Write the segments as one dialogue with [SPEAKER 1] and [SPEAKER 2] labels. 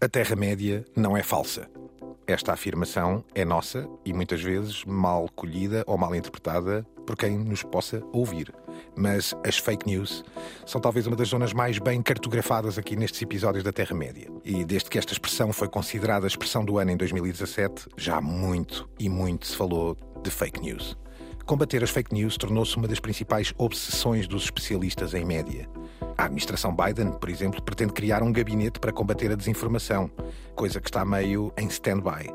[SPEAKER 1] A Terra-média não é falsa. Esta afirmação é nossa e muitas vezes mal colhida ou mal interpretada por quem nos possa ouvir. Mas as fake news são talvez uma das zonas mais bem cartografadas aqui nestes episódios da Terra-média. E desde que esta expressão foi considerada a expressão do ano em 2017, já muito e muito se falou de fake news. Combater as fake news tornou-se uma das principais obsessões dos especialistas em média. A administração Biden, por exemplo, pretende criar um gabinete para combater a desinformação, coisa que está meio em stand-by.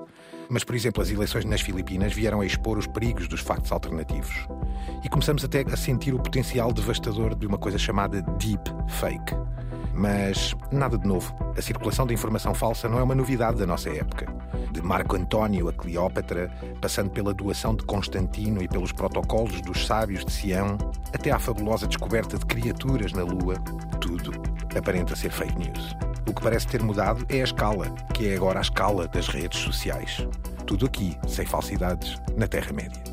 [SPEAKER 1] Mas, por exemplo, as eleições nas Filipinas vieram a expor os perigos dos factos alternativos. E começamos até a sentir o potencial devastador de uma coisa chamada deep fake. Mas nada de novo. A circulação de informação falsa não é uma novidade da nossa época. De Marco António a Cleópatra, passando pela doação de Constantino e pelos protocolos dos sábios de Sião, até à fabulosa descoberta de criaturas na Lua, tudo aparenta ser fake news. O que parece ter mudado é a escala, que é agora a escala das redes sociais. Tudo aqui, sem falsidades, na Terra-média.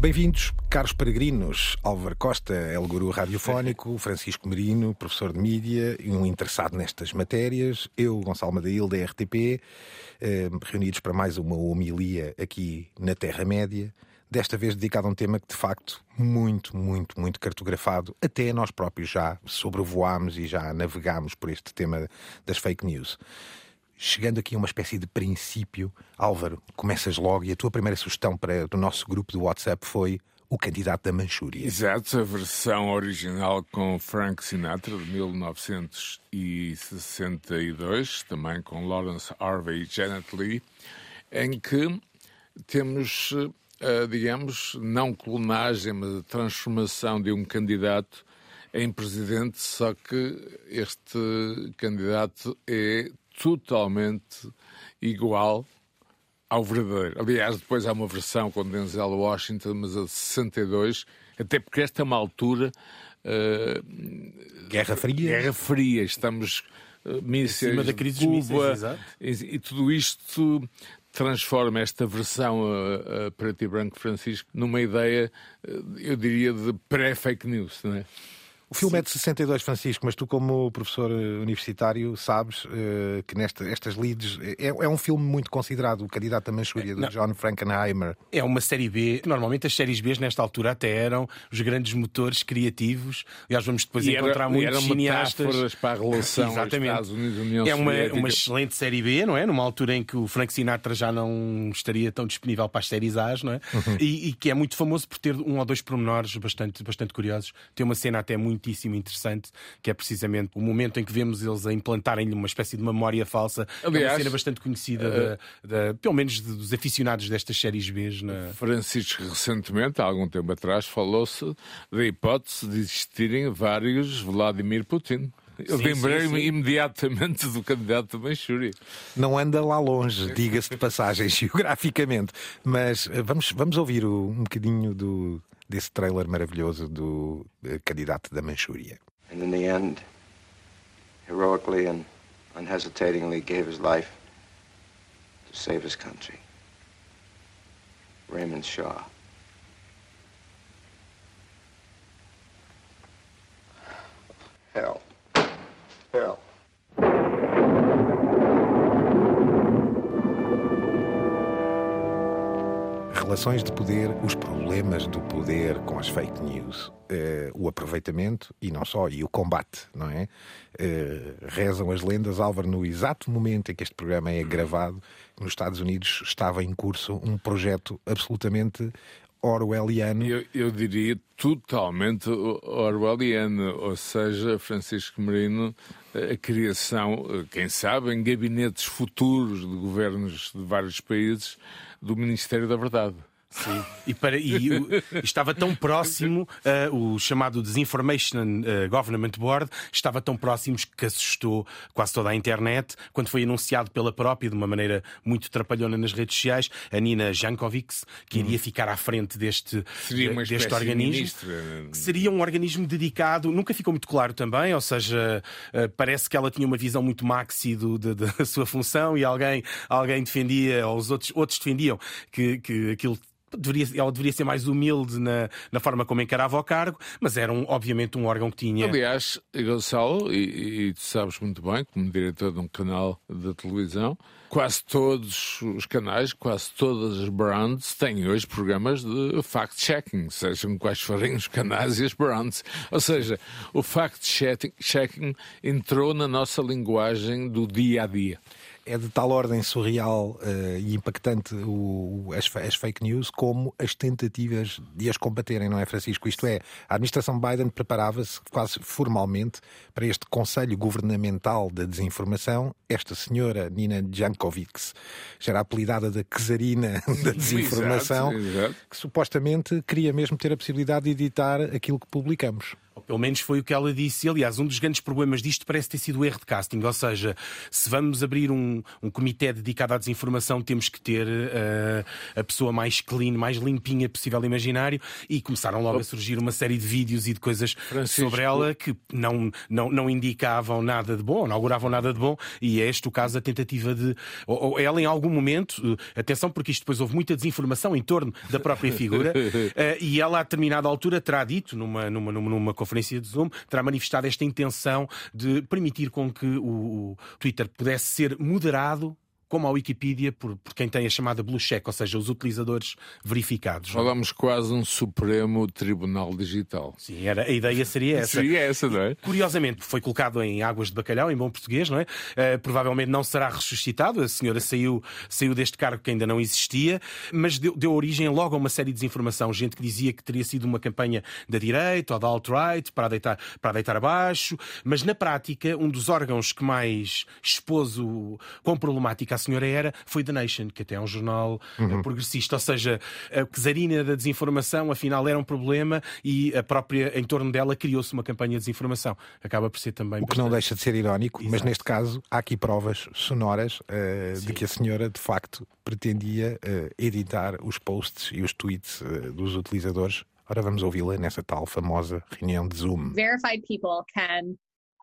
[SPEAKER 1] Bem-vindos, caros peregrinos. Álvaro Costa é o guru radiofónico, Francisco Merino, professor de mídia e um interessado nestas matérias. Eu, Gonçalo Madail, da RTP, eh, reunidos para mais uma homilia aqui na Terra-média. Desta vez dedicado a um tema que, de facto, muito, muito, muito cartografado. Até nós próprios já sobrevoámos e já navegámos por este tema das fake news chegando aqui a uma espécie de princípio, Álvaro, começas logo e a tua primeira sugestão para o nosso grupo do WhatsApp foi o candidato da Manchúria.
[SPEAKER 2] Exato, a versão original com Frank Sinatra de 1962, também com Lawrence Harvey e Janet Lee, em que temos, eh, digamos, não clonagem, mas a transformação de um candidato em presidente, só que este candidato é totalmente igual ao verdadeiro. Aliás, depois há uma versão com Denzel Washington, mas a de 62, até porque esta é uma altura.
[SPEAKER 1] Uh, Guerra Fria.
[SPEAKER 2] Guerra Fria, estamos. Uh, mísseis
[SPEAKER 3] da crise
[SPEAKER 2] Cuba,
[SPEAKER 3] mísseis,
[SPEAKER 2] e, e, tudo isto transforma esta versão uh, uh, preto e branco Francisco numa ideia, eu diria, de pré-fake news, não é?
[SPEAKER 1] O filme Sim. é de 62, Francisco, mas tu, como professor eh, universitário, sabes uh, que nesta, estas leads é, é, um filme muito considerado, o candidato à Manchúria, do Não. John Frankenheimer.
[SPEAKER 3] É uma série B. Normalmente as séries B, nesta altura, até eram os grandes motores criativos. Aliás, vamos depois
[SPEAKER 2] e
[SPEAKER 3] encontrar
[SPEAKER 2] era,
[SPEAKER 3] muitos cineastas.
[SPEAKER 2] para a relação
[SPEAKER 3] Exatamente.
[SPEAKER 2] Estados Unidos União
[SPEAKER 3] É uma,
[SPEAKER 2] uma
[SPEAKER 3] excelente série B, não é? Numa altura em que o Frank Sinatra já não estaria tão disponível para as séries A, não é? Uhum. E, e, que é muito famoso por ter um ou dois pormenores bastante, bastante curiosos. Tem uma cena até muito muitíssimo interessante, que é precisamente o momento em que vemos eles a implantarem-lhe uma espécie de memória falsa. Aliás, é uma cena bastante conhecida, uh, da, pelo menos dos aficionados destas séries B. Na...
[SPEAKER 2] Francisco, recentemente, há algum tempo atrás, falou-se da hipótese de existirem vários Vladimir Putin. Eu lembrei-me imediatamente do candidato da Manchúria.
[SPEAKER 1] Não anda lá longe, diga-se de passagem, geograficamente. Mas eh, vamos, vamos ouvir um bocadinho do, desse trailer maravilhoso do uh, candidato da Manchúria.
[SPEAKER 4] And in the end, heroically and unhesitatingly gave his life to save his country. Raymond Shaw. Hell. Hell.
[SPEAKER 1] Relações de poder, os problemas do poder com as fake news, eh, o aproveitamento e não só, e o combate, não é? Eh, rezam as lendas, Álvaro, no exato momento em que este programa é gravado, nos Estados Unidos estava em curso um projeto absolutamente orwelliano.
[SPEAKER 2] Eu, eu, diria totalmente orwelliano, ou seja, Francisco Merino, a criação, quem sabe, em gabinetes futuros de governos de vários países, do Ministério da Verdade.
[SPEAKER 3] Sim, e, para, e, estava tão próximo, uh, o chamado Disinformation uh, Government Board, estava tão próximo que assustou quase toda a internet, quando foi anunciado pela própria, de uma maneira muito trapalhona nas redes sociais, a Nina Jankovic, que iria hum. ficar à frente deste, deste organismo. Que seria um organismo dedicado, nunca ficou muito claro também, ou seja, uh, parece que ela tinha uma visão muito maxi do, de, da sua função e alguém, alguém defendia, ou os outros, outros defendiam que, que aquilo Deveria, ela deveria ser mais humilde na, na forma como encarava o cargo, mas era um, obviamente um órgão que tinha.
[SPEAKER 2] Aliás, Gonçalo, e, e tu sabes muito bem, como diretor de um canal de televisão, quase todos os canais, quase todas as brands têm hoje programas de fact-checking, sejam quais forem os canais e as brands. Ou seja, o fact-checking entrou na nossa linguagem do dia a dia
[SPEAKER 1] é de tal ordem surreal uh, e impactante o, as, as, fake news como as tentativas de as combaterem, não é, Francisco? Isto é, a administração Biden preparava-se quase formalmente para este Conselho Governamental da Desinformação. Esta senhora, Nina Jankovic, já era apelidada da Czarina da Desinformação, exato, exato. que supostamente queria mesmo ter a possibilidade de editar aquilo que publicamos.
[SPEAKER 3] Pelo menos foi o que ela disse. Aliás, um dos grandes problemas disto parece ter sido o erro de casting. Ou seja, se vamos abrir um, um comitê dedicado à desinformação, temos que ter uh, a pessoa mais clean, mais limpinha possível imaginário. E começaram logo a surgir uma série de vídeos e de coisas Francisco. sobre ela que não, não, não indicavam nada de bom, não auguravam nada de bom. E é este o caso da tentativa de. Ou, ou ela, em algum momento, uh, atenção, porque isto depois houve muita desinformação em torno da própria figura, uh, e ela, a determinada altura, terá dito numa, numa, numa, numa conferência conferência de Zoom, terá manifestado esta intenção de permitir com que o Twitter pudesse ser moderado como a Wikipedia, por, por quem tem a chamada blue check, ou seja, os utilizadores verificados.
[SPEAKER 2] Falamos quase um Supremo Tribunal Digital.
[SPEAKER 3] Sim, era, a ideia seria essa.
[SPEAKER 2] Seria essa, não é? E,
[SPEAKER 3] curiosamente, foi colocado em águas de bacalhau, em bom português, não é? Uh, provavelmente não será ressuscitado, a senhora saiu, saiu deste cargo que ainda não existia, mas deu, deu origem logo a uma série de desinformação. Gente que dizia que teria sido uma campanha da direita ou da alt-right para deitar, para deitar abaixo, mas na prática, um dos órgãos que mais expôs o, quão problemática senhora era foi The Nation, que até é um jornal eh, uhum. progressista. Ou seja, a czarina da desinformação, afinal, era um problema e a própria, em torno dela, criou-se uma campanha de desinformação. Acaba por ser também.
[SPEAKER 1] O que não deixa de ser irónico, Exato. mas neste caso há aqui provas sonoras uh, de que a senhora, de facto, pretendia uh, editar os posts e os tweets uh, dos utilizadores. Ora, vamos ouvi-la nessa tal famosa reunião de Zoom.
[SPEAKER 5] Verified people can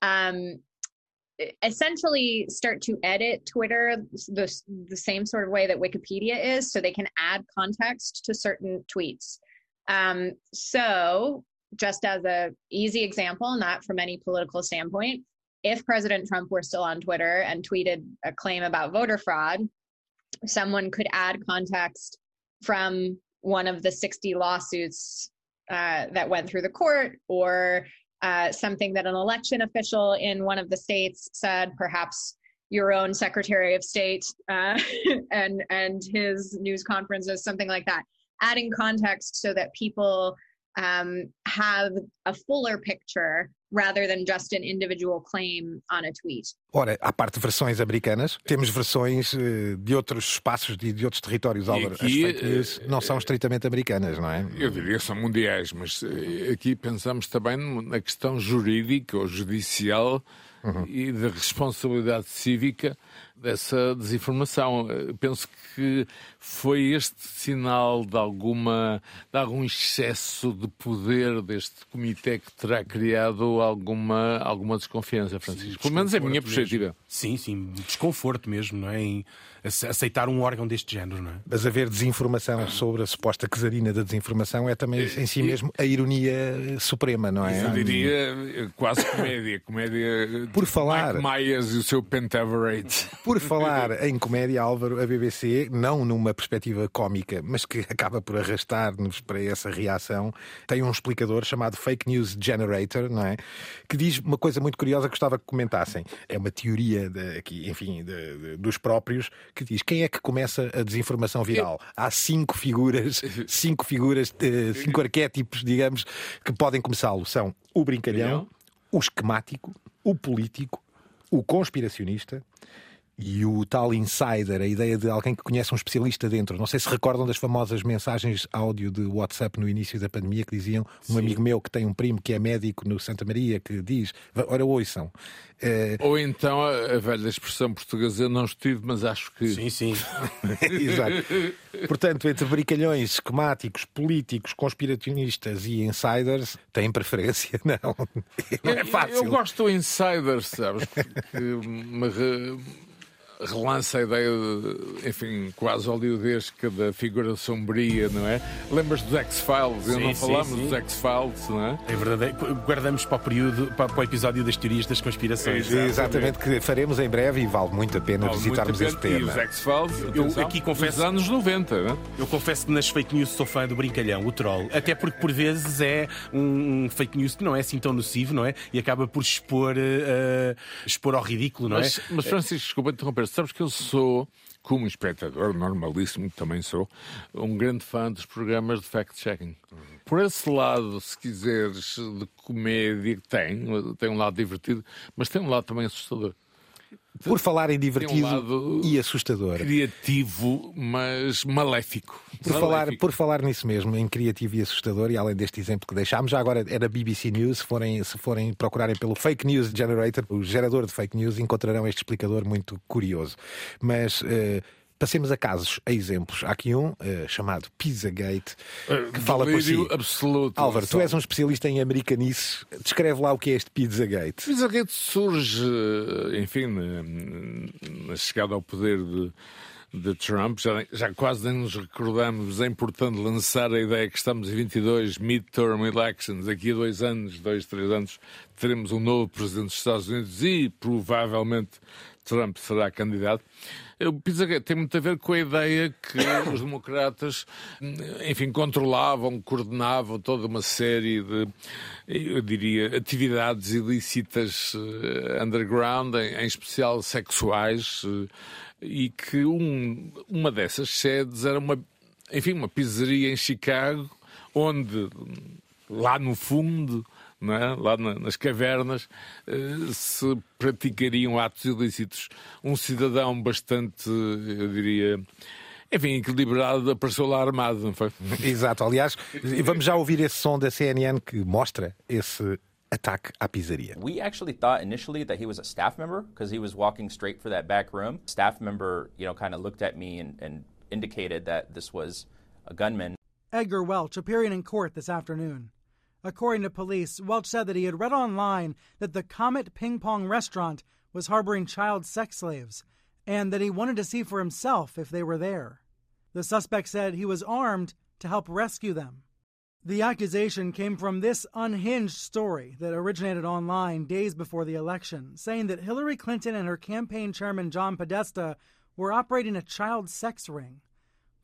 [SPEAKER 5] um, essentially start to edit Twitter the, the same sort of way that Wikipedia is, so they can add context to certain tweets. Um, so, just as a easy example, not from any political standpoint, if President Trump were still on Twitter and tweeted a claim about voter fraud, someone could add context from one of the 60 lawsuits uh, that went through the court or uh, something that an election official in one of the states said, perhaps your own Secretary of State uh, and and his news conferences, something like that. Adding context so that people um, have a fuller picture rather than just an individual claim on a tweet.
[SPEAKER 1] Ora, à parte de versões americanas, temos versões uh, de outros espaços e de outros territórios. Álvaro. As fake news uh, não são estritamente americanas, não é?
[SPEAKER 2] Eu diria que são mundiais, mas uh, aqui pensamos também na questão jurídica ou judicial uhum. e de responsabilidade cívica dessa desinformação. Penso que foi este sinal de alguma de algum excesso de poder deste comitê que terá criado alguma alguma desconfiança, Francisco. Sim, Pelo menos é a minha perspectiva.
[SPEAKER 3] Sim, sim, desconforto mesmo, não é? Em aceitar um órgão deste género, não é?
[SPEAKER 1] Mas haver desinformação sobre a suposta quesarina da desinformação é também em si mesmo a ironia suprema, não é?
[SPEAKER 2] Eu diria quase comédia, comédia.
[SPEAKER 1] Por falar
[SPEAKER 2] Mike Myers e o seu Pentaverate.
[SPEAKER 1] Por falar em comédia, Álvaro, a BBC, não numa perspectiva cómica, mas que acaba por arrastar-nos para essa reação, tem um explicador chamado Fake News Generator, não é? Que diz uma coisa muito curiosa que gostava que comentassem. É uma teoria de, aqui, enfim, de, de, dos próprios que diz quem é que começa a desinformação viral. Há cinco figuras, cinco figuras, eh, cinco arquétipos, digamos, que podem começá-lo. São o brincalhão, o esquemático, o político, o conspiracionista E o tal insider, a ideia de alguém que conhece um especialista dentro. Não sei se recordam das famosas mensagens áudio de WhatsApp no início da pandemia que diziam um Sim. amigo meu que tem um primo que é médico no Santa Maria que diz, ora ouçam.
[SPEAKER 2] É... Ou então a, velha expressão portuguesa, eu não estive, mas acho que.
[SPEAKER 3] Sim, sim.
[SPEAKER 1] Exato. Portanto, entre brincalhões, esquemáticos, políticos, conspiracionistas e insiders, têm preferência? Não. Não é fácil.
[SPEAKER 2] Eu, eu gosto do insider, sabes? Porque me relança a ideia, de, enfim, quase oleodesca da figura sombria, não é? Lembras dos X-Files? Eu não falamos sim. dos X-Files, não é?
[SPEAKER 3] É verdade. Guardamos para o período, para, o episódio das teorias das conspirações.
[SPEAKER 1] É, exatamente, que faremos em breve e vale muito a pena vale visitarmos esse tema. E
[SPEAKER 2] os X-Files, eu aqui confesso. Dos anos 90, não é?
[SPEAKER 3] Eu confesso que nas fake news sou fã do brincalhão, o troll. Até porque por vezes é um fake news que não é assim tão nocivo, não é? E acaba por expor, uh, expor ao ridículo, não
[SPEAKER 2] mas, é? Mas, Francisco, desculpa interromper sabes que eu sou, como espectador, normalíssimo também sou, um grande fã dos programas de fact-checking. Por esse lado, se quiseres, de comédia, tem, tem um lado divertido, mas tem um lado também assustador.
[SPEAKER 1] Por falar em divertido um e assustador.
[SPEAKER 2] Criativo, mas maléfico.
[SPEAKER 1] Por, maléfico. Falar, por falar nisso mesmo, em criativo e assustador, e além deste exemplo que deixámos, já agora era BBC News, se forem, se forem procurarem pelo Fake News Generator, o gerador de fake news, encontrarão este explicador muito curioso. Mas. Uh, Passemos a casos, a exemplos. Há aqui um uh, chamado Pizzagate
[SPEAKER 2] eh, que uh, fala por si. absoluto.
[SPEAKER 1] Álvaro, tu és um especialista em americanices. Descreve lá o que é este Pizzagate.
[SPEAKER 2] Pizzagate surge, eh, enfim, na, na chegada ao poder de de Trump. Já, já quase nem nos recordamos. É importante lançar a ideia que estamos em 22 midterm elections. Daqui a dois anos, dois, três anos, teremos um novo presidente dos Estados Unidos e provavelmente Trump será candidato. O Pizzagate tem muito a ver com a ideia que os democratas, enfim, controlavam, coordenavam toda uma série de, eu diria, atividades ilícitas uh, underground, em, em, especial sexuais, uh, e que um, uma dessas sedes era uma, enfim, uma pizzaria em Chicago, onde lá no fundo é? lá nas cavernas, eh, se praticariam atos ilícitos. Um cidadão bastante, eu diria, enfim, equilibrado, apareceu lá armado, não foi?
[SPEAKER 1] Exato, aliás, vamos já ouvir esse som da CNN que mostra esse ataque à pizzaria.
[SPEAKER 6] We actually thought initially that he was a staff member because he was walking straight for that back room. Staff member, you know, kind of looked at me and, and indicated that this was a gunman.
[SPEAKER 7] Edgar Welch appearing in court this afternoon. According to police, Welch said that he had read online that the Comet Ping Pong restaurant was harboring child sex slaves and that he wanted to see for himself if they were there. The suspect said he was armed to help rescue them. The accusation came from this unhinged story that originated online days before the election, saying that Hillary Clinton and her campaign chairman John Podesta were operating a child sex ring.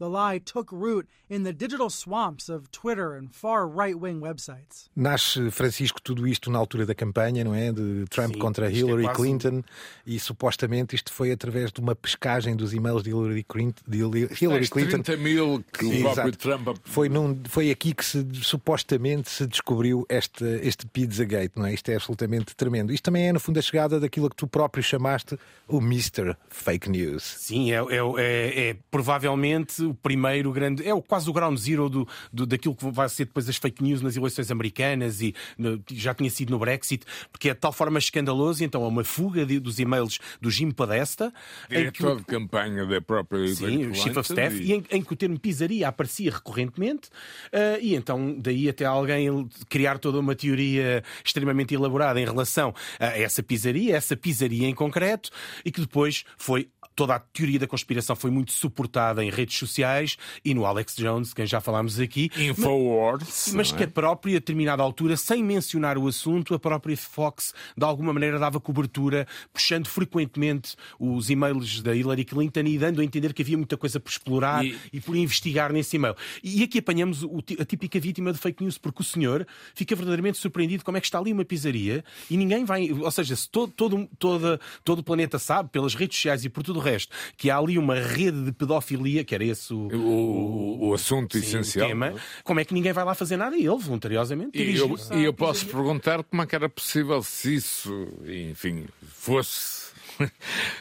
[SPEAKER 7] The lie took root in the digital swamps of Twitter and far right-wing websites.
[SPEAKER 1] Nasce, Francisco, tudo isto na altura da campanha, não é? De Trump Sim, contra é Hillary é Clinton e supostamente isto foi através de uma pescagem dos e-mails de Hillary, Clinton. De Hillary Clinton.
[SPEAKER 2] 30 mil que o próprio Trump...
[SPEAKER 1] Foi, num, foi aqui que se, supostamente se descobriu este, este Pizzagate, não é? Isto é absolutamente tremendo. Isto também é, no fundo, a chegada daquilo que tu próprio chamaste o Mr. Fake News.
[SPEAKER 3] Sim, é, é, é, é provavelmente o primeiro grande. É quase o ground zero do, do, daquilo que vai ser depois as fake news nas eleições americanas e no, já tinha sido no Brexit, porque é de tal forma escandaloso. Então é uma fuga de, dos e-mails do Jim Podesta.
[SPEAKER 2] Diretor que, de campanha da própria
[SPEAKER 3] Sim, o Chief of Staff, e, em, em, que o termo pizzaria aparecia recorrentemente. Uh, e então daí até alguém criar toda uma teoria extremamente elaborada em relação a essa pizzaria, essa pizzaria em concreto, e que depois foi toda a teoria da conspiração foi muito suportada em redes sociais e no Alex Jones, quem já falámos aqui.
[SPEAKER 2] Infowars.
[SPEAKER 3] Mas, mas que a própria, a determinada altura, sem mencionar o assunto, a própria Fox, de alguma maneira, dava cobertura, puxando frequentemente os e-mails da Hillary Clinton e dando a entender que havia muita coisa por explorar e, e por investigar nesse e-mail. E aqui apanhamos o, a típica vítima de fake news, porque o senhor fica verdadeiramente surpreendido como é que está ali uma pizzaria e ninguém vai. Ou seja, se todo, todo, todo, todo o planeta sabe, pelas redes sociais e por tudo resto, que há ali uma rede de pedofilia, que era esse o,
[SPEAKER 2] o, o assunto sim, essencial.
[SPEAKER 3] Tema, como é que ninguém vai lá fazer nada? E ele, voluntariosamente,
[SPEAKER 2] E eu, e eu posso perguntar como é que era possível se isso, enfim, fosse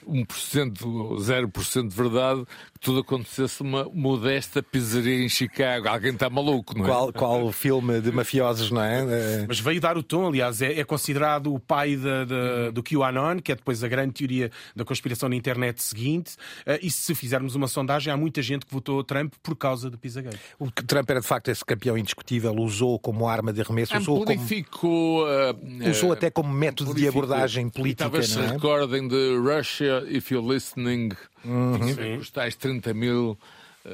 [SPEAKER 2] 1% ou 0% de verdade, que tudo acontecesse uma modesta pizzaria em Chicago. Alguém está maluco, não é?
[SPEAKER 1] Qual, qual filme de mafiosos, não é? Eh,
[SPEAKER 3] Mas veio dar o tom, aliás, é, é considerado o pai da- da- do QAnon, que é depois a grande teoria da conspiração na internet seguinte. Eh, e se fizermos uma sondagem, há muita gente que votou Trump por causa do Pizzagate.
[SPEAKER 1] O Trump era de facto esse campeão indiscutível, usou como arma de arremesso, usou, como,
[SPEAKER 2] ah,
[SPEAKER 1] usou até como método de abordagem
[SPEAKER 2] E
[SPEAKER 1] política,
[SPEAKER 2] Talvez se
[SPEAKER 1] não é?
[SPEAKER 2] recordem de Russia If You're Listening,
[SPEAKER 1] Uhum.
[SPEAKER 2] Os tais 30 mil ah,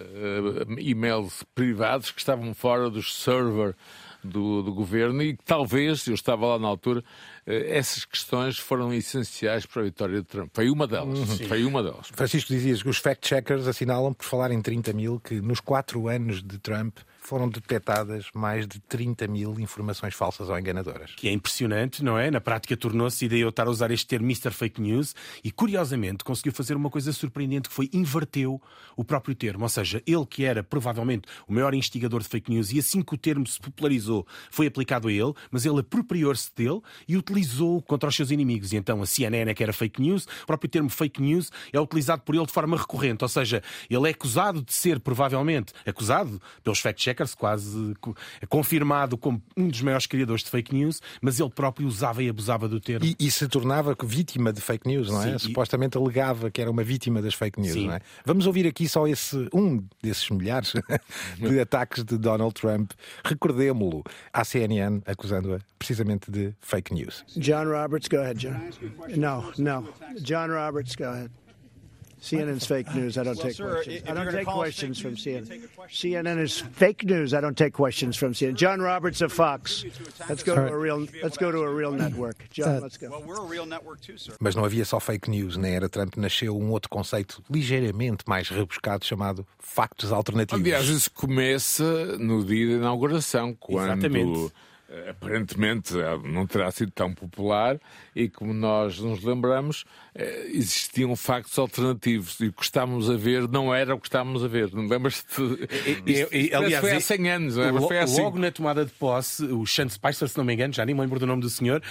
[SPEAKER 2] e-mails privados que estavam fora dos server do, do governo e que talvez, eu estava lá na altura, eh, essas questões foram essenciais para a vitória de Trump. Foi uma delas.
[SPEAKER 1] Uhum.
[SPEAKER 2] Foi uma delas.
[SPEAKER 1] Francisco dizias que os fact-checkers assinalam, por falar em 30 mil, que nos quatro anos de Trump foram detectadas mais de 30 mil informações falsas ou enganadoras.
[SPEAKER 3] Que é impressionante, não é? Na prática tornou-se, daí eu estar a usar este termo Mr. Fake News, e curiosamente conseguiu fazer uma coisa surpreendente que foi inverteu o próprio termo. Ou seja, ele que era provavelmente o maior instigador de fake news, e assim que o termo se popularizou, foi aplicado a ele, mas ele apropriou-se dele e utilizou contra os seus inimigos. E então a CNN é que era fake news, o próprio termo fake news é utilizado por ele de forma recorrente. Ou seja, ele é acusado de ser, provavelmente, acusado pelos fact-checkers, quase co- confirmado como um dos maiores criadores de fake news, mas ele próprio usava e abusava do termo.
[SPEAKER 1] E, e se tornava vítima de fake news, não é?
[SPEAKER 3] Sim, e-
[SPEAKER 1] Supostamente alegava que era uma vítima das fake news,
[SPEAKER 3] Sim.
[SPEAKER 1] não é? Vamos ouvir aqui só esse um desses milhares de ataques de Donald Trump. Recordemo-lo à CNN, acusando-a precisamente de fake news.
[SPEAKER 8] John Roberts, go ahead, John. No, no. John Roberts, go ahead. CNN's fake news. I don't take questions. I don't take questions from CNN. CNN is fake news. I don't take questions from CNN. John Roberts of Fox. Let's go to a real. Let's go to a real network. John, let's go.
[SPEAKER 9] We're a real network too, sir.
[SPEAKER 1] Mas não havia só fake news. Na era Trump nasceu um outro conceito ligeiramente mais rebuscado chamado factos alternativos.
[SPEAKER 2] Aliás, isso começa no dia da inauguração, quando
[SPEAKER 3] Exatamente.
[SPEAKER 2] Eh, aparentemente eh, não terá sido tão popular e, como nós nos lembramos, eh, existiam factos alternativos e o que estávamos a ver não era o que estávamos a ver. Não lembras-te?
[SPEAKER 3] Aliás,
[SPEAKER 2] foi há
[SPEAKER 3] e-
[SPEAKER 2] 100 anos, não é? Mas
[SPEAKER 3] lo-
[SPEAKER 2] foi assim.
[SPEAKER 3] Logo na tomada de posse, o Sean Spicer, se não me engano, já nem me lembro do nome do senhor,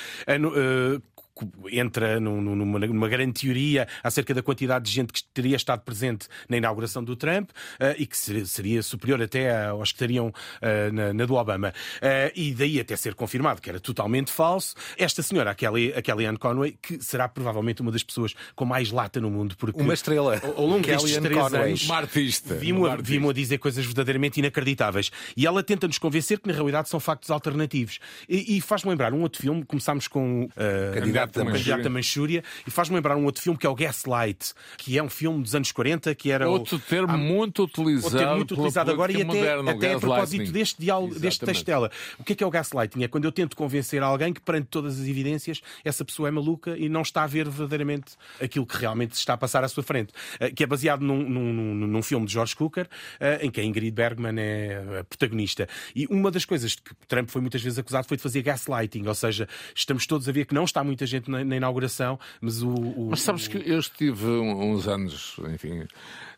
[SPEAKER 3] entra num- num- numa, numa grande teoria acerca da quantidade de gente que teria estado presente na inauguração do Trump eh, e que seria, seria superior até aos que estariam eh, na, na do Obama. Eh, e daí até ser confirmado que era totalmente falso. Esta senhora, a Kelly, a Kellyanne Conway, que será provavelmente uma das pessoas com mais lata no mundo. Porque
[SPEAKER 1] Uma estrela.
[SPEAKER 3] Ao, ao longo destes três
[SPEAKER 1] Conway.
[SPEAKER 3] anos,
[SPEAKER 2] Uma artista.
[SPEAKER 3] Vimos
[SPEAKER 2] Uma
[SPEAKER 3] a, vimos a dizer coisas verdadeiramente inacreditáveis. E ela tenta-nos convencer que na realidade são factos alternativos. E, e faz-me lembrar um outro filme, começámos com uh,
[SPEAKER 1] Candidato
[SPEAKER 3] o Candidato da Manchúria, e faz-me lembrar um outro filme que é o Gaslight, que é um filme dos anos 40, que era o-
[SPEAKER 2] Outro termo
[SPEAKER 3] há-
[SPEAKER 2] muito utilizado.
[SPEAKER 3] Outro termo muito utilizado agora e até,
[SPEAKER 2] o
[SPEAKER 3] até a propósito deste, diálogo, deste texto dela. O que é que é o gaslighting? É quando eu tento convencer alguém que, perante todas as evidências, essa pessoa é maluca e não está a ver verdadeiramente aquilo que realmente se está a passar à sua frente. Eh, Que é baseado num, num- num- filme de George Cukor, eh, em que a Ingrid Bergman é a protagonista. E uma das coisas que Trump foi muitas vezes acusado foi de fazer gaslighting, ou seja, estamos todos a ver que não está muita gente na, na inauguração, mas o. o-
[SPEAKER 2] Mas sabes que eu estive uns anos, enfim,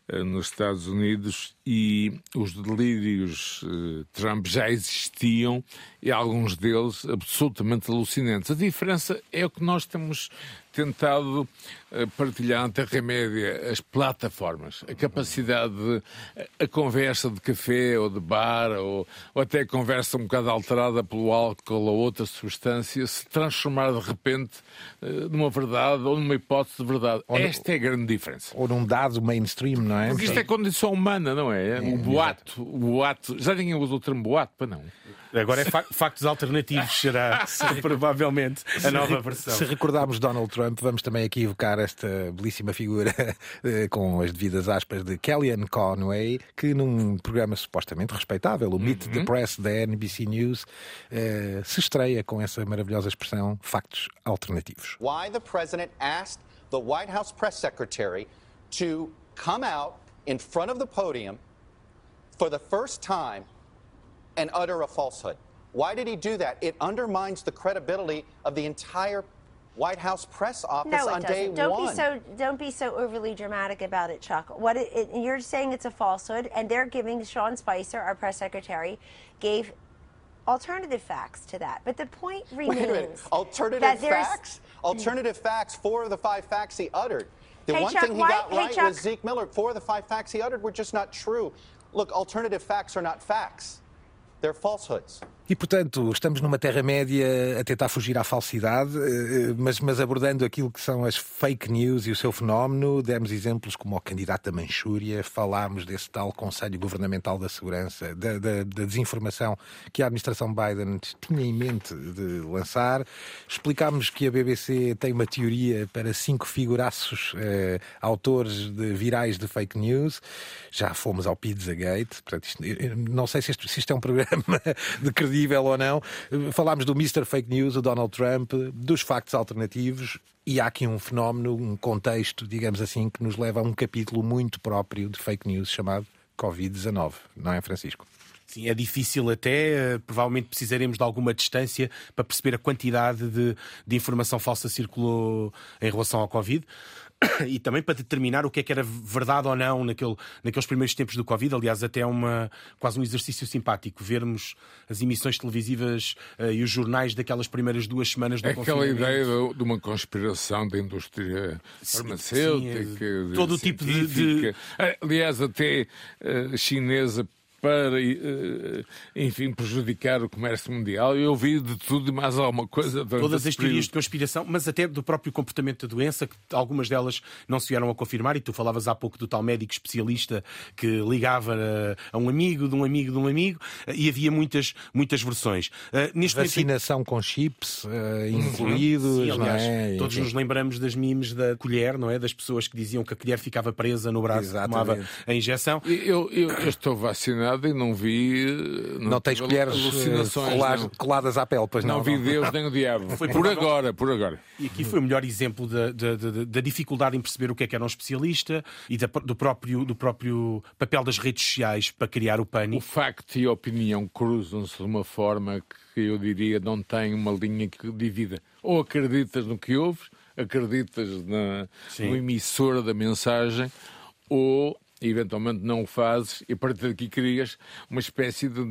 [SPEAKER 2] eh, nos Estados Unidos e os delírios eh, Trump já existiam e alguns deles absolutamente alucinantes. A diferença é o que nós temos tentado eh, partilhar na Terra-média, as plataformas, a capacidade de a conversa de café ou de bar ou, ou até a conversa um bocado alterada pelo álcool ou outra substância se transformar de repente eh, numa verdade ou numa hipótese de verdade.
[SPEAKER 1] Ou no-
[SPEAKER 2] Esta é a grande diferença.
[SPEAKER 1] Ou num dado mainstream, não é?
[SPEAKER 2] Porque isto é condição humana, não é? o boato, o boato. Já ninguém usa o termo boato, para não.
[SPEAKER 3] Agora é fa- factos alternativos, será provavelmente a nova versão.
[SPEAKER 1] Se recordarmos Donald Trump, vamos também aqui evocar esta belíssima figura eh, com as devidas aspas de Kellyanne Conway, que num programa supostamente respeitável, o Meet the Press da NBC News, eh, se estreia com essa maravilhosa expressão factos alternativos.
[SPEAKER 9] Why the president asked the White House press secretary to come out in front of the podium for the first time and utter a falsehood. Why did he do that? It undermines the credibility of the entire White House press office
[SPEAKER 10] No,
[SPEAKER 9] on
[SPEAKER 10] it
[SPEAKER 9] day
[SPEAKER 10] doesn't. Don't
[SPEAKER 9] one.
[SPEAKER 10] be so don't be so overly dramatic about it, Chuck. What it, it, you're saying it's a falsehood, and they're giving Sean Spicer, our press secretary, gave alternative facts to that. But the point remains.
[SPEAKER 9] Wait a minute. Alternative facts? Alternative facts. Four of the five facts he uttered. The
[SPEAKER 10] Hey,
[SPEAKER 9] one
[SPEAKER 10] Chuck,
[SPEAKER 9] thing he
[SPEAKER 10] why-
[SPEAKER 9] got
[SPEAKER 10] hey,
[SPEAKER 9] right
[SPEAKER 10] Chuck.
[SPEAKER 9] was Zeke Miller. Four of the five facts he uttered were just not true. Look, alternative facts are not facts. They're falsehoods.
[SPEAKER 1] E, portanto, estamos numa Terra-média a tentar fugir à falsidade, eh, mas, mas abordando aquilo que são as fake news e o seu fenómeno. Demos exemplos como o candidato da Manchúria, falámos desse tal Conselho Governamental da Segurança, da, da- da desinformação que a administração Biden tinha em mente de lançar. Explicámos que a BBC tem uma teoria para cinco figuraços eh, autores de virais de fake news. Já fomos ao Pizzagate, portanto, isto- eu não sei se isto, se isto é um programa de credível ou não. Falámos do Mr. Fake News, o Donald Trump, dos factos alternativos. E há aqui um fenómeno, um contexto, digamos assim, que nos leva a um capítulo muito próprio de fake news chamado Covid-19, não é, Francisco?
[SPEAKER 3] Sim, é difícil até, eh, provavelmente precisaremos de alguma distância para perceber a quantidade de, de informação falsa circulou em relação ao Covid. E também para determinar o que é que era verdade ou não naquele, naqueles primeiros tempos do Covid. Aliás, até é uma, quase um exercício simpático vermos as emissões televisivas eh, e os jornais daquelas primeiras duas semanas do
[SPEAKER 2] Aquela
[SPEAKER 3] confinamento.
[SPEAKER 2] ideia de, de uma conspiração da indústria farmacêutica,
[SPEAKER 3] sim,
[SPEAKER 2] de-
[SPEAKER 3] todo o tipo de-
[SPEAKER 2] científica, aliás, até eh, chinesa para, eh, enfim, prejudicar o comércio mundial. Eu ouvi de tudo e mais alguma coisa.
[SPEAKER 3] Todas as teorias de conspiração, mas até do próprio comportamento da doença, que algumas delas não se vieram a confirmar, e tu falavas há pouco do tal médico especialista que ligava eh, a um amigo, de um amigo, de um amigo, eh, e havia muitas, muitas versões. Eh, Neste momento-
[SPEAKER 1] Vacinação com chips eh, incluídos,
[SPEAKER 3] Sim,
[SPEAKER 1] não
[SPEAKER 3] aliás,
[SPEAKER 1] é?
[SPEAKER 3] todos nos lembramos das memes da colher, não é? Das pessoas que diziam que a colher ficava presa no braço que tomava a injeção.
[SPEAKER 2] Eu, eu- eu estou vacinado e não vi.
[SPEAKER 1] Não tens
[SPEAKER 2] tive
[SPEAKER 1] colheres eh, colares-
[SPEAKER 2] não.
[SPEAKER 1] coladas à pele, pois não.
[SPEAKER 2] Não vi
[SPEAKER 1] não.
[SPEAKER 2] Deus nem o diabo.
[SPEAKER 3] Foi
[SPEAKER 2] por agora, por agora.
[SPEAKER 3] E aqui foi o melhor exemplo da, da- da- da dificuldade em perceber o que é que era um especialista e da- do, próprio, do próprio papel das redes sociais para criar o
[SPEAKER 2] O
[SPEAKER 3] pânico.
[SPEAKER 2] facto e a opinião cruzam-se de uma forma que eu diria não tem uma linha que divida. Ou acreditas no que ouves, acreditas na,
[SPEAKER 3] Sim.
[SPEAKER 2] no emissor da mensagem, ou eventualmente não o fazes e a partir daqui crias uma espécie de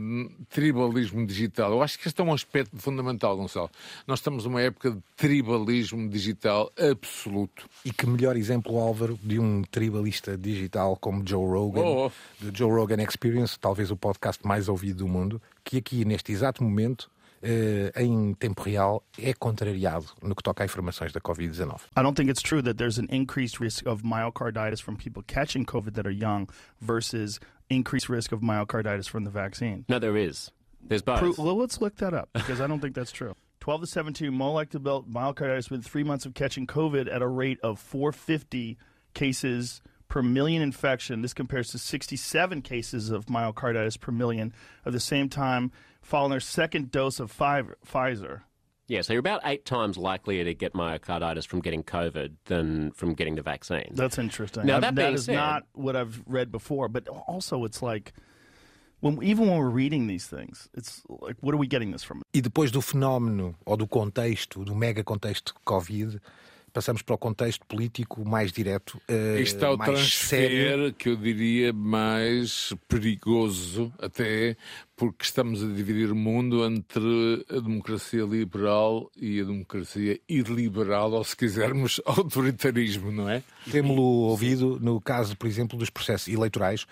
[SPEAKER 2] tribalismo digital. Eu acho que este é um aspecto fundamental, Gonçalo. Nós estamos numa época de tribalismo digital absoluto.
[SPEAKER 1] E que melhor exemplo, Álvaro, de um tribalista digital como Joe Rogan,
[SPEAKER 2] Oh,
[SPEAKER 1] do Joe Rogan Experience, talvez o podcast mais ouvido do mundo, que aqui, neste exato momento, Eh, em tempo real, é contrariado no que toca a informações da Covid-19.
[SPEAKER 11] I don't think it's true that there's an increased risk of myocarditis from people catching COVID that are young versus increased risk of myocarditis from the vaccine.
[SPEAKER 12] No, there is. There's both.
[SPEAKER 11] Pro- well, let's look that up because I don't think that's true. 12 to 17 molecular myocarditis within three months of catching COVID at a rate of 450 cases per million infection. This compares to 67 cases of myocarditis per million at the same time following their second dose of Pfizer.
[SPEAKER 12] Yeah, so you're about eight times likelier to get myocarditis from getting COVID than from getting the vaccine.
[SPEAKER 11] That's interesting.
[SPEAKER 12] Now,
[SPEAKER 11] I've-
[SPEAKER 12] that
[SPEAKER 11] that
[SPEAKER 12] being
[SPEAKER 11] is
[SPEAKER 12] said-
[SPEAKER 11] not what I've read before, but also it's like when even when we're reading these things, it's like what are we getting this from?
[SPEAKER 1] E depois do fenómeno, ou do contexto, do mega contexto de Covid, passamos para o contexto político mais direto, eh,
[SPEAKER 2] Isto é o
[SPEAKER 1] mais sério.
[SPEAKER 2] transfer que eu diria mais perigoso, até porque estamos a dividir o mundo entre a democracia liberal e a democracia iliberal, ou se quisermos, autoritarismo, não é?
[SPEAKER 1] Temos-lo ouvido no caso, por exemplo, dos processos eleitorais,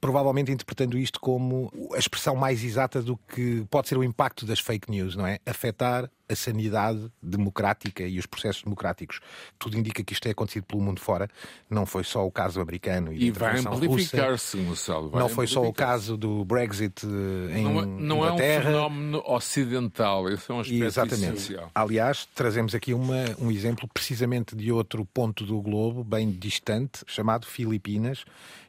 [SPEAKER 1] provavelmente interpretando isto como a expressão mais exata do que pode ser o impacto das fake news, não é? Afetar a sanidade democrática e os processos democráticos. Tudo indica que isto tem acontecido pelo mundo fora. Não foi só o caso americano e, da
[SPEAKER 2] E vai amplificar-se, vai
[SPEAKER 1] Não foi só o caso do Brexit eh, em
[SPEAKER 2] Não, é- não é um
[SPEAKER 1] Inglaterra.
[SPEAKER 2] fenómeno ocidental, esse é um aspecto
[SPEAKER 1] Exatamente.
[SPEAKER 2] essencial.
[SPEAKER 1] Aliás, trazemos aqui uma, um exemplo precisamente de outro ponto do globo, bem distante, chamado Filipinas.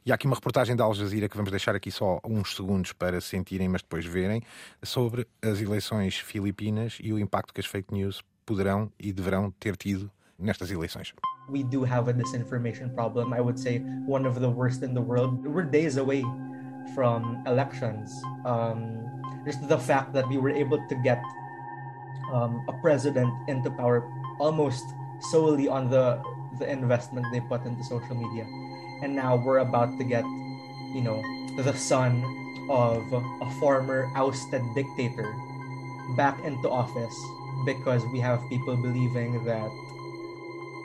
[SPEAKER 1] E há aqui uma reportagem da Al Jazeera que vamos deixar aqui só uns segundos para sentirem, mas depois verem, sobre as eleições filipinas e o impacto que as fake news poderão e deverão ter tido nestas eleições.
[SPEAKER 13] we do have a disinformation problem. I would say one of the worst in the world. We're days away from elections. Um, just the fact that we were able to get um, a president into power almost solely on the the investment they put into social media, and now we're about to get, you know, the son of a former ousted dictator back into office because we have people believing that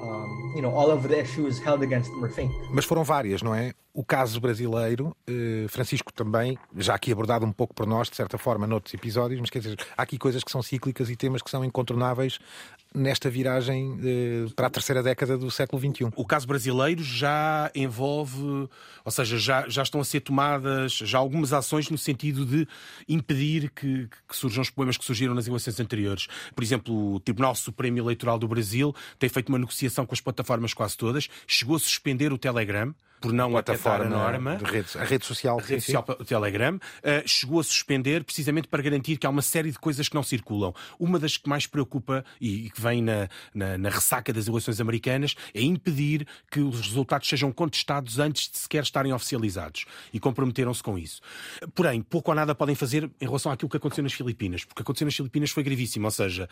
[SPEAKER 13] um, you know all of the issues held against them are fake.
[SPEAKER 1] Mas foram várias, não é? O caso brasileiro, eh, Francisco também, já aqui abordado um pouco por nós, de certa forma, noutros episódios, mas quer dizer, há aqui coisas que são cíclicas e temas que são incontornáveis nesta viragem eh, para a terceira década do século XXI.
[SPEAKER 3] O caso brasileiro já envolve, ou seja, já, já estão a ser tomadas já algumas ações no sentido de impedir que, que surjam os problemas que surgiram nas eleições anteriores. Por exemplo, o Tribunal Supremo Eleitoral do Brasil tem feito uma negociação com as plataformas quase todas, chegou a suspender o Telegram por não acatar a norma.
[SPEAKER 1] De redes, a rede social.
[SPEAKER 3] A rede social o Telegram uh, chegou a suspender precisamente para garantir que há uma série de coisas que não circulam. Uma das que mais preocupa e que vem na, na, na ressaca das eleições americanas é impedir que os resultados sejam contestados antes de sequer estarem oficializados. E comprometeram-se com isso. Porém, pouco ou nada podem fazer em relação àquilo que aconteceu nas Filipinas, porque aconteceu nas Filipinas foi gravíssimo. Ou seja,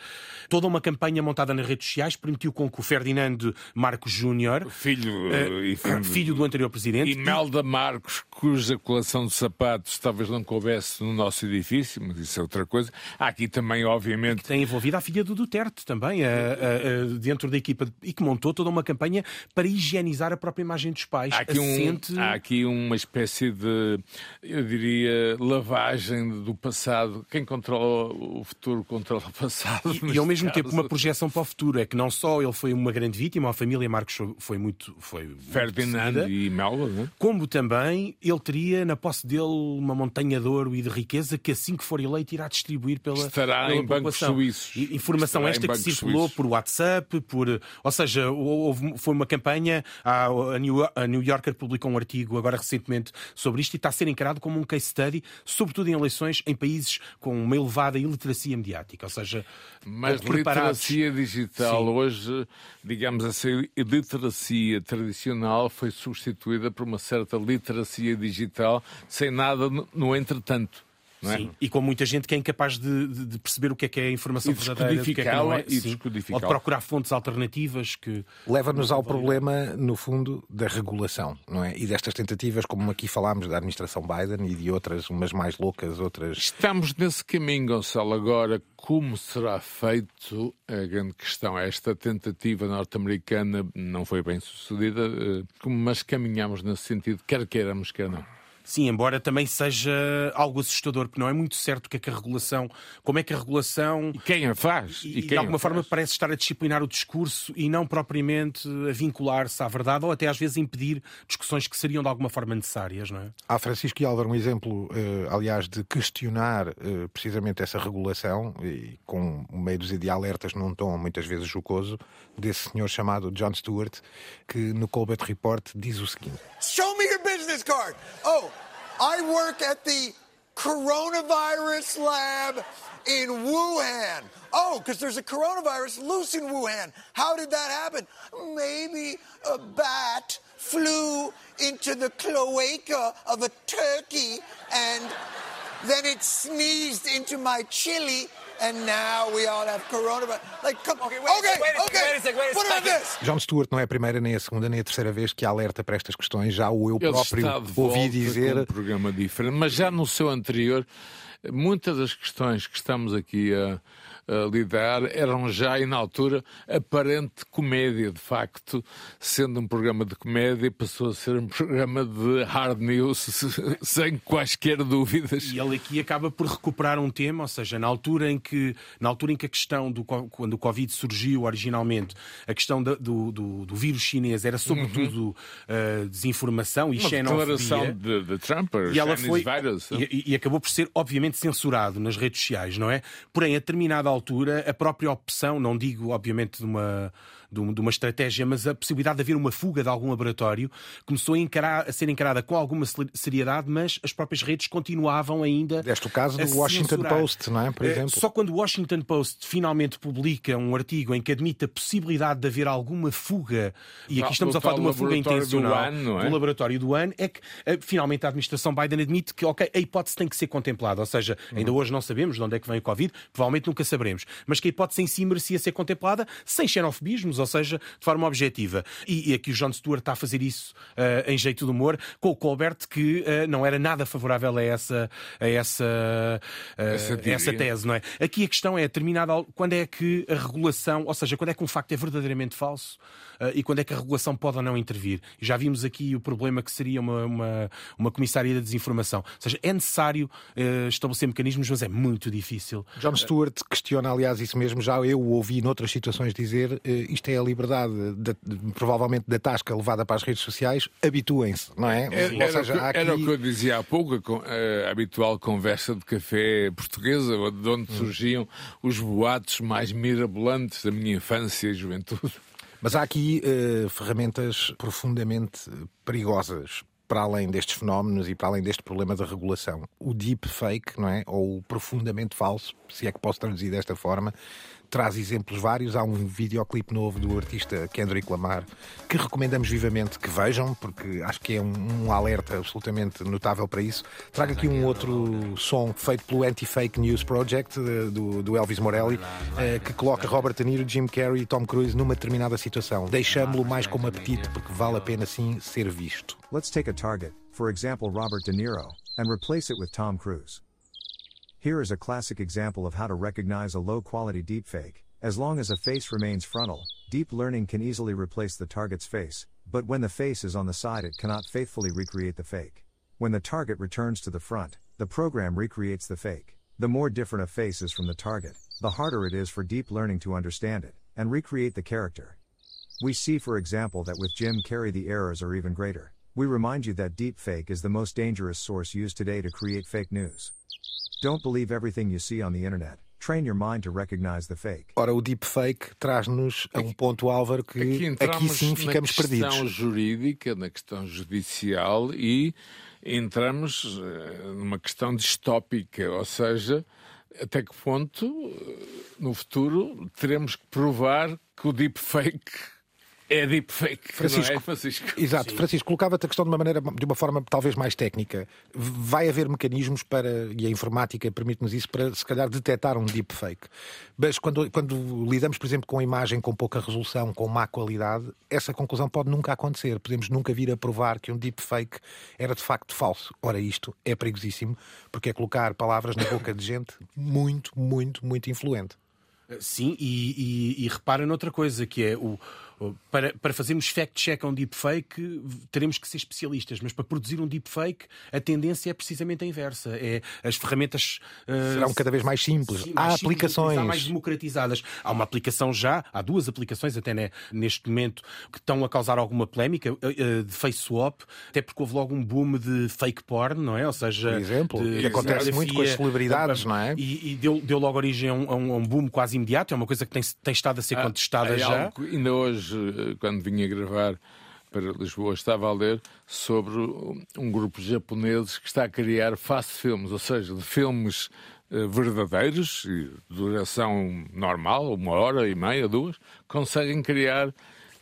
[SPEAKER 3] toda uma campanha montada nas redes sociais permitiu com que o Ferdinando Marcos Júnior,
[SPEAKER 2] filho, uh, e filho,
[SPEAKER 3] do anterior presidente,
[SPEAKER 2] Imelda Marcos, cuja coleção de sapatos talvez não coubesse no nosso edifício, mas isso é outra coisa. Há aqui também, obviamente.
[SPEAKER 3] Tem envolvido a filha do Duterte também, a, a, a, dentro da equipa, e que montou toda uma campanha para higienizar a própria imagem dos pais.
[SPEAKER 2] Há aqui, assente... um, há aqui uma espécie de, eu diria, lavagem do passado. Quem controla o futuro controla o passado.
[SPEAKER 3] E, e ao mesmo caso. tempo uma projeção para o futuro. É que não só ele foi uma grande vítima, a família Marcos foi muito. Foi
[SPEAKER 2] Ferdinand e Melba, né?
[SPEAKER 3] Como também ele teria na posse dele uma montanha de ouro e de riqueza que assim que for eleito irá distribuir pela,
[SPEAKER 2] Estará
[SPEAKER 3] pela
[SPEAKER 2] em bancos suíços.
[SPEAKER 3] Informação
[SPEAKER 2] Estará
[SPEAKER 3] esta que circulou
[SPEAKER 2] suíços.
[SPEAKER 3] por WhatsApp, por, ou seja, houve, foi uma campanha, a, New, a New Yorker publicou um artigo agora recentemente sobre isto e está a ser encarado como um case study, sobretudo em eleições em países com uma elevada iliteracia mediática, ou seja,
[SPEAKER 2] mas literacia digital Sim. hoje, digamos assim, a literacia tradicional foi substituída por uma certa literacia digital sem nada no entretanto. É?
[SPEAKER 3] Sim, e com muita gente que é incapaz de, de, de perceber o que é que é a informação
[SPEAKER 2] e
[SPEAKER 3] verdadeira, que é que não é.
[SPEAKER 2] E.
[SPEAKER 3] Ou de procurar fontes alternativas que...
[SPEAKER 1] Leva-nos ao problema, no fundo, da regulação, não é? E destas tentativas, como aqui falámos da administração Biden e de outras, umas mais loucas, outras...
[SPEAKER 2] Estamos nesse caminho, Gonçalo. Agora, como será feito a grande questão? Esta tentativa norte-americana não foi bem sucedida, eh, mas caminhamos nesse sentido, quer queiramos, quer não.
[SPEAKER 3] Sim, embora também seja algo assustador, porque não é muito certo o que é que a regulação, como é que a regulação.
[SPEAKER 2] E quem a faz?
[SPEAKER 3] E, e de alguma forma parece estar a disciplinar o discurso e não propriamente a vincular-se à verdade ou até às vezes impedir discussões que seriam de alguma forma necessárias, não é?
[SPEAKER 1] Há Francisco e Álvaro um exemplo, eh, aliás, de questionar eh, precisamente essa regulação e com meio de alertas num tom muitas vezes jocoso desse senhor chamado John Stewart, que no Colbert Report diz o seguinte:
[SPEAKER 14] Show me your business card. Oh, I work at the coronavirus lab in Wuhan. Oh, because there's a coronavirus loose in Wuhan. How did that happen? Maybe a bat flew into the cloaca of a turkey and then it sneezed into my chili and now we all have coronavirus. Like, come
[SPEAKER 15] Okay, wait,
[SPEAKER 14] okay,
[SPEAKER 15] wait a
[SPEAKER 14] okay.
[SPEAKER 15] second, wait a second, wait a
[SPEAKER 14] What about
[SPEAKER 15] second.
[SPEAKER 14] this?
[SPEAKER 1] John Stewart não é a primeira, nem a segunda, nem a terceira vez que alerta para estas questões. Já o eu
[SPEAKER 2] Ele
[SPEAKER 1] próprio
[SPEAKER 2] está de volta
[SPEAKER 1] ouvi dizer.
[SPEAKER 2] um programa diferente, mas já no seu anterior, muitas das questões que estamos aqui a, a lidar eram já, e na altura, aparente comédia, de facto, sendo um programa de comédia, passou a ser um programa de hard news, sem quaisquer dúvidas.
[SPEAKER 3] E ele aqui acaba por recuperar um tema, ou seja, na altura em que, na altura em que a questão do quando o Covid surgiu originalmente, a questão do, do, do vírus chinês era sobretudo uh, desinformação e
[SPEAKER 2] Uhum. Uma
[SPEAKER 3] xenofobia.
[SPEAKER 2] declaração de, de Trump,
[SPEAKER 3] E ela foi
[SPEAKER 2] virus.
[SPEAKER 3] e, e acabou por ser obviamente censurado nas redes sociais, não é? Porém, a determinada altura, a própria opção, não digo obviamente de uma de um- uma estratégia, mas a possibilidade de haver uma fuga de algum laboratório começou a, encarar- a ser encarada com alguma seriedade, mas as próprias redes continuavam ainda.
[SPEAKER 1] Deste o caso
[SPEAKER 3] a
[SPEAKER 1] do Washington
[SPEAKER 3] censurar.
[SPEAKER 1] Post, não é? Por
[SPEAKER 3] Eh,
[SPEAKER 1] exemplo.
[SPEAKER 3] Só quando o Washington Post finalmente publica um artigo em que admite a possibilidade de haver alguma fuga, e aqui
[SPEAKER 2] Do
[SPEAKER 3] estamos a falar de uma fuga
[SPEAKER 2] do
[SPEAKER 3] intencional
[SPEAKER 2] Wuhan, não é?
[SPEAKER 3] do laboratório do ano, é que eh, finalmente a administração Biden admite que, ok, a hipótese tem que ser contemplada. Ou seja, ainda hoje não sabemos de onde é que vem o Covid, provavelmente nunca saberemos, mas que a hipótese em si merecia ser contemplada sem xenofobismos ou seja, de forma objetiva. E, e aqui o John Stewart está a fazer isso uh, em jeito de humor, com o Colbert, que uh, não era nada favorável a essa, a essa, uh, essa, essa, tese, não é? Aqui a questão é determinada quando é que a regulação, ou seja, quando é que um facto é verdadeiramente falso e quando é que a regulação pode ou não intervir. Já vimos aqui o problema que seria uma, uma, uma comissária da desinformação. Ou seja, é necessário estabelecer mecanismos, mas é muito difícil.
[SPEAKER 1] John Stewart questiona, aliás, isso mesmo. Já eu ouvi noutras situações dizer isto é a liberdade, de, de, provavelmente da tasca levada para as redes sociais. Habituem-se, não é?
[SPEAKER 2] Era, Ou seja, era, aqui... era, o que eu dizia há pouco, a, a, habitual conversa de café portuguesa, de onde hum. surgiam os boatos mais mirabolantes da minha infância e juventude.
[SPEAKER 1] Mas há aqui uh, ferramentas profundamente perigosas para além destes fenómenos e para além deste problema da regulação. O deep fake, não é? Ou o profundamente falso, se é que posso traduzir desta forma, traz exemplos vários. Há um videoclipe novo do artista Kendrick Lamar que recomendamos vivamente que vejam, porque acho que é um, um alerta absolutamente notável para isso. Trago aqui um outro som feito pelo Anti-Fake News Project do, do Elvis Morelli, eh, que coloca Robert De Niro, Jim Carrey e Tom Cruise numa determinada situação. Deixamo-lo mais como apetite, porque vale a pena sim ser visto.
[SPEAKER 15] Let's take a target, for example Robert De Niro, and replace it with Tom Cruise. Here is a classic example of how to recognize a low quality deepfake. As long as a face remains frontal, deep learning can easily replace the target's face, but when the face is on the side, it cannot faithfully recreate the fake. When the target returns to the front, the program recreates the fake. The more different a face is from the target, the harder it is for deep learning to understand it and recreate the character. We see, for example, that with Jim Carrey the errors are even greater. We remind you that deepfake is the most dangerous source used today to create fake news. Don't believe everything you see on the internet. Train your mind to recognize the fake.
[SPEAKER 1] Ora, o deepfake traz-nos a um ponto, Álvaro, que aqui, aqui sim ficamos perdidos.
[SPEAKER 2] Na questão jurídica, na questão judicial e entramos eh, numa questão distópica, ou seja, até que ponto, eh, no futuro, teremos que provar que o deepfake é deepfake, Francisco, não é, Francisco?
[SPEAKER 1] Exato, Sim. Francisco, colocava-te a questão de uma maneira, de uma forma talvez mais técnica. Vai haver mecanismos para, e a informática permite-nos isso, para se calhar detectar um deepfake. Mas quando, quando lidamos, por exemplo, com a imagem com pouca resolução, com má qualidade, essa conclusão pode nunca acontecer. Podemos nunca vir a provar que um deepfake era de facto falso. Ora, isto é perigosíssimo, porque é colocar palavras na boca de gente muito, muito, muito influente.
[SPEAKER 3] Sim, e, e, e repara noutra coisa, que é o para, para fazermos fact-check a um deepfake, teremos que ser especialistas, mas para produzir um deepfake, a tendência é precisamente a inversa. É, as ferramentas
[SPEAKER 1] uh, serão cada vez mais simples. Sim, mais há simples, aplicações.
[SPEAKER 3] mais democratizadas. Há uma aplicação já, há duas aplicações até né, neste momento que estão a causar alguma polémica, uh, de face swap, até porque houve logo um boom de fake porn, não é? Ou seja,
[SPEAKER 1] por exemplo, de, que acontece muito com as celebridades, não é?
[SPEAKER 3] E, e deu, deu, logo origem a um, a um, boom quase imediato, é uma coisa que tem, tem estado a ser ah, contestada já.
[SPEAKER 2] ainda hoje hoje, quando vinha gravar para Lisboa, estava a ler sobre um grupo japoneses que está a criar fast filmes, ou seja, de filmes eh, verdadeiros, de duração normal, uma hora e meia, duas, conseguem criar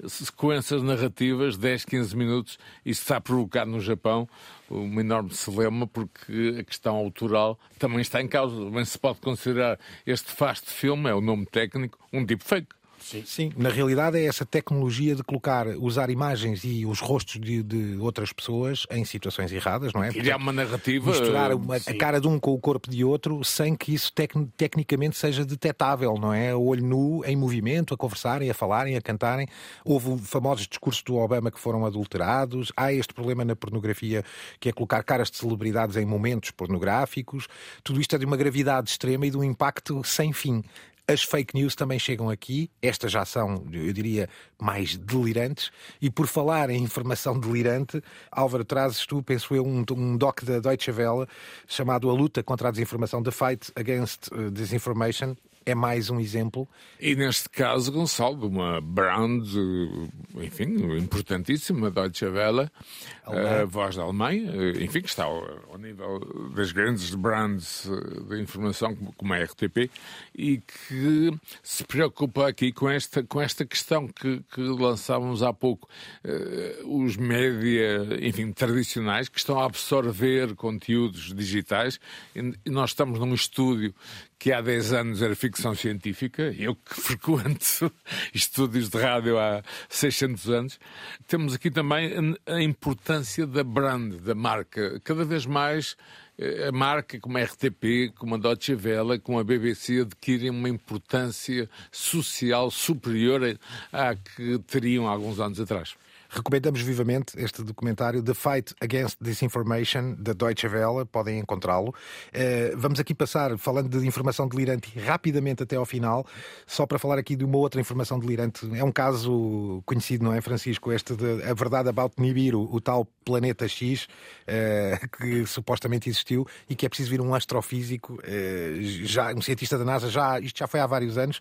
[SPEAKER 2] sequências narrativas, 10, 15 minutos. Isso está a provocar no Japão um enorme celema, porque a questão autoral também está em causa. Também se pode considerar este fast filme, é o nome técnico, um deepfake.
[SPEAKER 1] Sim. Sim. na realidade é essa tecnologia de colocar, usar imagens e os rostos de, de outras pessoas em situações erradas, não é?
[SPEAKER 2] Criar uma narrativa.
[SPEAKER 1] Misturar uma, a cara de um com o corpo de outro sem que isso tec, tecnicamente seja detetável, não é? O olho nu, em movimento, a conversarem, a falarem, a cantarem. Houve famosos discursos do Obama que foram adulterados. Há este problema na pornografia que é colocar caras de celebridades em momentos pornográficos. Tudo isto é de uma gravidade extrema e de um impacto sem fim. As fake news também chegam aqui, estas já são, eu diria, mais delirantes. E por falar em informação delirante, Álvaro, trazes tu, penso eu, um, um doc da Deutsche Welle chamado A Luta contra a Desinformação, The Fight Against uh, Disinformation é mais um exemplo.
[SPEAKER 2] E neste caso, Gonçalo, uma brand, enfim, importantíssima, Deutsche Welle. a voz da Alemanha, eh, enfim, que está ao, ao nível das grandes brands eh, de informação, como a RTP, e que se preocupa aqui com esta, com esta questão que, que lançávamos há pouco. Uh, os média, enfim, tradicionais, que estão a absorver conteúdos digitais, e nós estamos num estúdio que há 10 anos era ficção científica, eu que frequento estúdios de rádio há 600 anos, temos aqui também a importância da brand, da marca. Cada vez mais eh, a marca como a RTP, como a Deutsche Welle, como a BBC adquirem uma importância social superior à que teriam há alguns anos atrás.
[SPEAKER 1] Recomendamos vivamente este documentário The Fight Against Disinformation da Deutsche Welle, podem encontrá-lo. Uh, vamos aqui passar, falando de informação delirante, rapidamente até ao final, só para falar aqui de uma outra informação delirante. É um caso conhecido, não é, Francisco? Este de a verdade about Nibiru, o tal planeta X uh, que supostamente existiu e que é preciso vir um astrofísico, uh, já, um cientista da NASA, já, isto já foi há vários anos,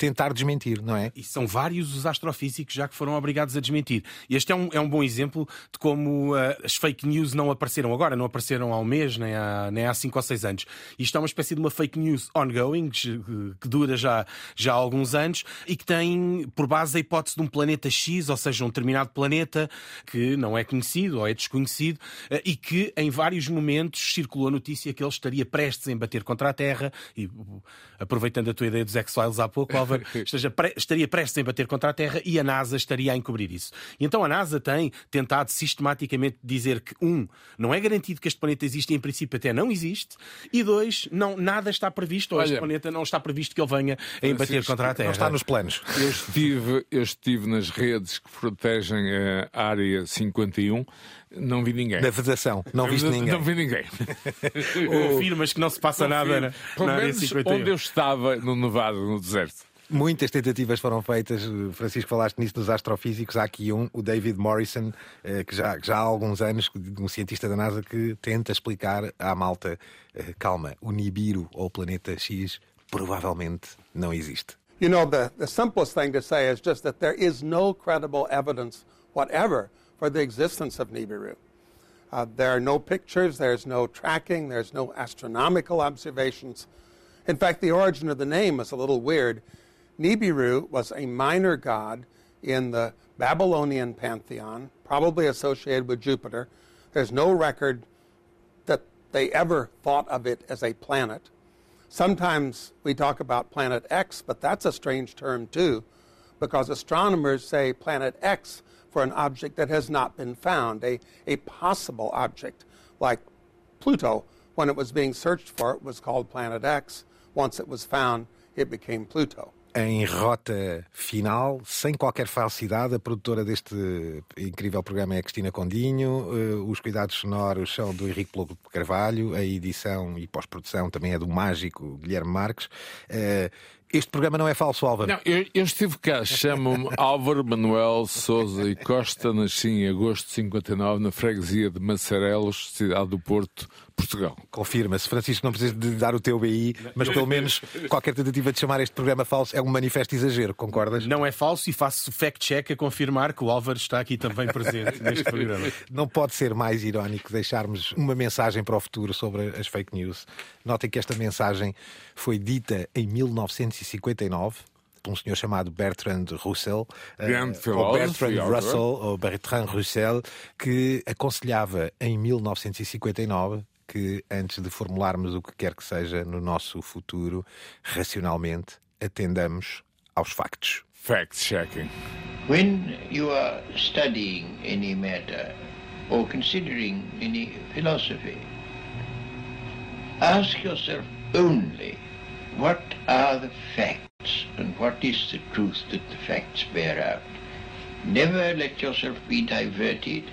[SPEAKER 1] tentar desmentir, não é?
[SPEAKER 3] E são vários os astrofísicos já que foram obrigados a desmentir. Este é um, é um bom exemplo de como uh, as fake news não apareceram agora, não apareceram há um mês, nem há, nem há cinco ou seis anos. Isto é uma espécie de uma fake news ongoing, que, dura já, já há alguns anos e que tem por base a hipótese de um planeta X, ou seja, um determinado planeta que não é conhecido ou é desconhecido uh, e que em vários momentos circulou a notícia que ele estaria prestes a bater contra a Terra e aproveitando a tua ideia dos X-Files há pouco, Álvaro, estaria prestes a bater contra a Terra e a NASA estaria a encobrir isso. E então a NASA tem tentado sistematicamente dizer que, um, não é garantido que este planeta existe e em princípio até não existe, e dois, não, nada está previsto, ou este planeta não está previsto que ele venha a embater contra a Terra.
[SPEAKER 1] Não está nos planos.
[SPEAKER 2] Eu estive, eu estive nas redes que protegem a Área 51 não vi ninguém.
[SPEAKER 1] Da Federação, não viste ninguém.
[SPEAKER 2] Não vi ninguém.
[SPEAKER 3] Afirmas que não se passa nada na,
[SPEAKER 2] Pelo na menos onde eu estava, no Nevado, no deserto.
[SPEAKER 1] Muitas tentativas foram feitas, Francisco, falaste nisso dos astrofísicos. Há aqui um, o David Morrison, eh, que já, já há alguns anos, um cientista da NASA, que tenta explicar à malta: eh, calma, o Nibiru ou o planeta X provavelmente não existe.
[SPEAKER 16] You know, the, the simplest thing to say is just that there is no credible evidence whatever for the existence of Nibiru. Uh, there are no pictures, there's no tracking, there's no astronomical observations. In fact, the origin of the name is a little weird. Nibiru was a minor god in the Babylonian pantheon, probably associated with Jupiter. There's no record that they ever thought of it as a planet. Sometimes we talk about Planet X, but that's a strange term too, because astronomers say Planet X for an object that has not been found, a, a possible object like Pluto. When it was being searched for, it was called Planet X. Once it was found, it became Pluto.
[SPEAKER 1] Em rota final, sem qualquer falsidade, a produtora deste incrível programa é a Cristina Condinho, uh, os cuidados sonoros são do Henrique Plogo Carvalho, a edição e pós-produção também é do mágico Guilherme Marques. Uh, este programa não é falso, Álvaro.
[SPEAKER 2] Não, eu, eu estive cá, chamo-me Álvaro Manuel Souza e Costa, nasci em agosto de 59 na freguesia de Massarelos, cidade do Porto, Portugal.
[SPEAKER 1] Confirma-se. Francisco, não precisas de dar o teu BI, mas pelo menos qualquer tentativa de chamar este programa falso é um manifesto exagero, concordas?
[SPEAKER 3] Não é falso e faço fact-check a confirmar que o Álvaro está aqui também presente neste programa.
[SPEAKER 1] Não pode ser mais irónico deixarmos uma mensagem para o futuro sobre as fake news. Notem que esta mensagem foi dita em 1959 por um senhor chamado Bertrand Russell,
[SPEAKER 2] uh,
[SPEAKER 1] ou Bertrand Russell, ou Bertrand Russell, que aconselhava em 1959 que antes de formularmos o que quer que seja no nosso futuro, racionalmente atendamos aos factos.
[SPEAKER 2] Fact-checking.
[SPEAKER 17] When you are studying any matter or considering any philosophy, ask yourself only what are the facts and what is the truth that the facts bear out. Never let yourself be diverted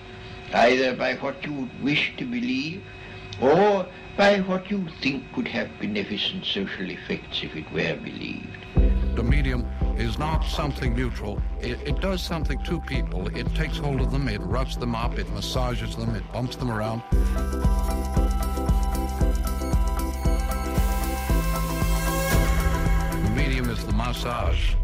[SPEAKER 17] either by what you would wish to believe or by what you think could have beneficent social effects if it were believed.
[SPEAKER 18] The medium is not something neutral. It, it, does something to people. It takes hold of them, it roughs them up, it massages them, it bumps them around. The medium is the massage.